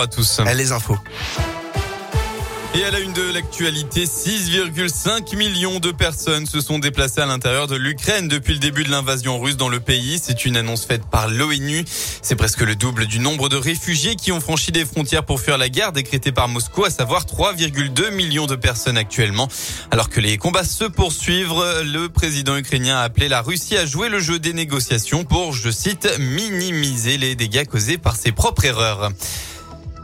à tous. Les infos. Et à la une de l'actualité, 6,5 millions de personnes se sont déplacées à l'intérieur de l'Ukraine depuis le début de l'invasion russe dans le pays. C'est une annonce faite par l'ONU. C'est presque le double du nombre de réfugiés qui ont franchi des frontières pour fuir la guerre décrétée par Moscou, à savoir 3,2 millions de personnes actuellement. Alors que les combats se poursuivent, le président ukrainien a appelé la Russie à jouer le jeu des négociations pour, je cite, minimiser les dégâts causés par ses propres erreurs.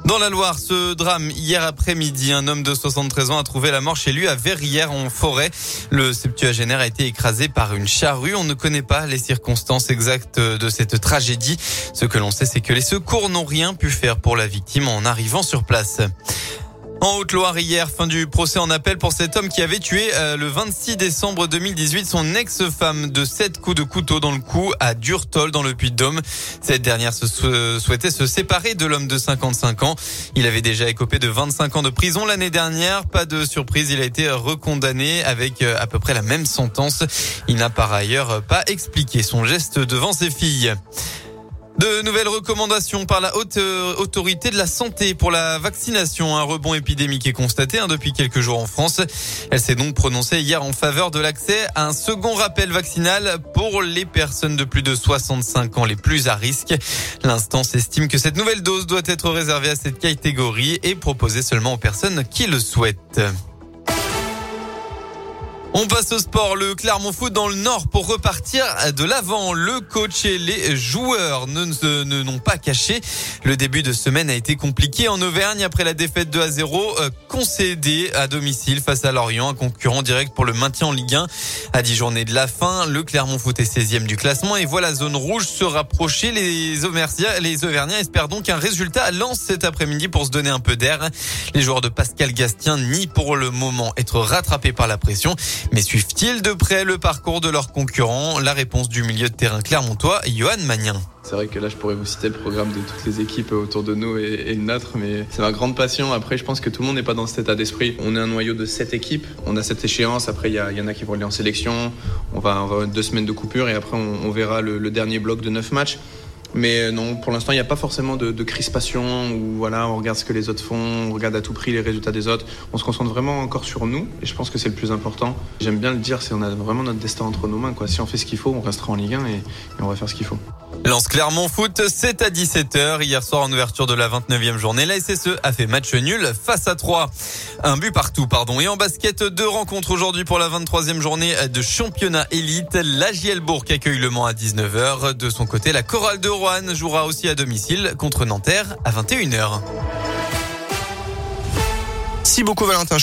Dans la Loire, ce drame hier après-midi, un homme de 73 ans a trouvé la mort chez lui à Verrières en forêt. Le septuagénaire a été écrasé par une charrue. On ne connaît pas les circonstances exactes de cette tragédie. Ce que l'on sait, c'est que les secours n'ont rien pu faire pour la victime en arrivant sur place. En Haute-Loire hier, fin du procès en appel pour cet homme qui avait tué euh, le 26 décembre 2018 son ex-femme de sept coups de couteau dans le cou à Durtol dans le Puy-de-Dôme. Cette dernière se souhaitait se séparer de l'homme de 55 ans. Il avait déjà écopé de 25 ans de prison l'année dernière. Pas de surprise, il a été recondamné avec euh, à peu près la même sentence. Il n'a par ailleurs pas expliqué son geste devant ses filles. De nouvelles recommandations par la haute euh, autorité de la santé pour la vaccination. Un rebond épidémique est constaté hein, depuis quelques jours en France. Elle s'est donc prononcée hier en faveur de l'accès à un second rappel vaccinal pour les personnes de plus de 65 ans les plus à risque. L'instance estime que cette nouvelle dose doit être réservée à cette catégorie et proposée seulement aux personnes qui le souhaitent. On passe au sport. Le Clermont Foot dans le Nord pour repartir de l'avant. Le coach et les joueurs ne, n'ont pas caché. Le début de semaine a été compliqué en Auvergne après la défaite 2 à 0 euh, concédée à domicile face à Lorient, un concurrent direct pour le maintien en Ligue 1. À 10 journées de la fin, le Clermont Foot est 16e du classement et voit la zone rouge se rapprocher. Les Auvergnats, espèrent donc un résultat à Lens cet après-midi pour se donner un peu d'air. Les joueurs de Pascal Gastien nient pour le moment être rattrapés par la pression. Mais suivent-ils de près le parcours de leurs concurrents? La réponse du milieu de terrain clermontois, Johan Magnin. C'est vrai que là, je pourrais vous citer le programme de toutes les équipes autour de nous et, le nôtre, mais c'est ma grande passion. Après, je pense que tout le monde n'est pas dans cet état d'esprit. On est un noyau de sept équipes. On a cette échéance. Après, il y, en a qui vont aller en sélection. On va, avoir deux semaines de coupure et après, on, verra le, le dernier bloc de neuf matchs. Mais euh, non, pour l'instant, il n'y a pas forcément de, crispation où voilà, on regarde ce que les autres font, on regarde à tout prix les résultats des autres. On se concentre vraiment encore sur nous et je pense que c'est le plus important. J'aime bien le dire, c'est on a vraiment notre destin entre nos mains. Si on fait ce qu'il faut, on restera en Ligue 1 et, et on va faire ce qu'il faut. Lance Clermont Foot, c'est à 17h. Hier soir, en ouverture de la 29e journée, la SSE a fait match nul face à 3. Un but partout, pardon. Et en basket, deux rencontres aujourd'hui pour la 23e journée de championnat élite. La Gielbourg accueille le Mans à 19h. De son côté, la Chorale de Rouen jouera aussi à domicile contre Nanterre à 21h. Si beaucoup Valentin.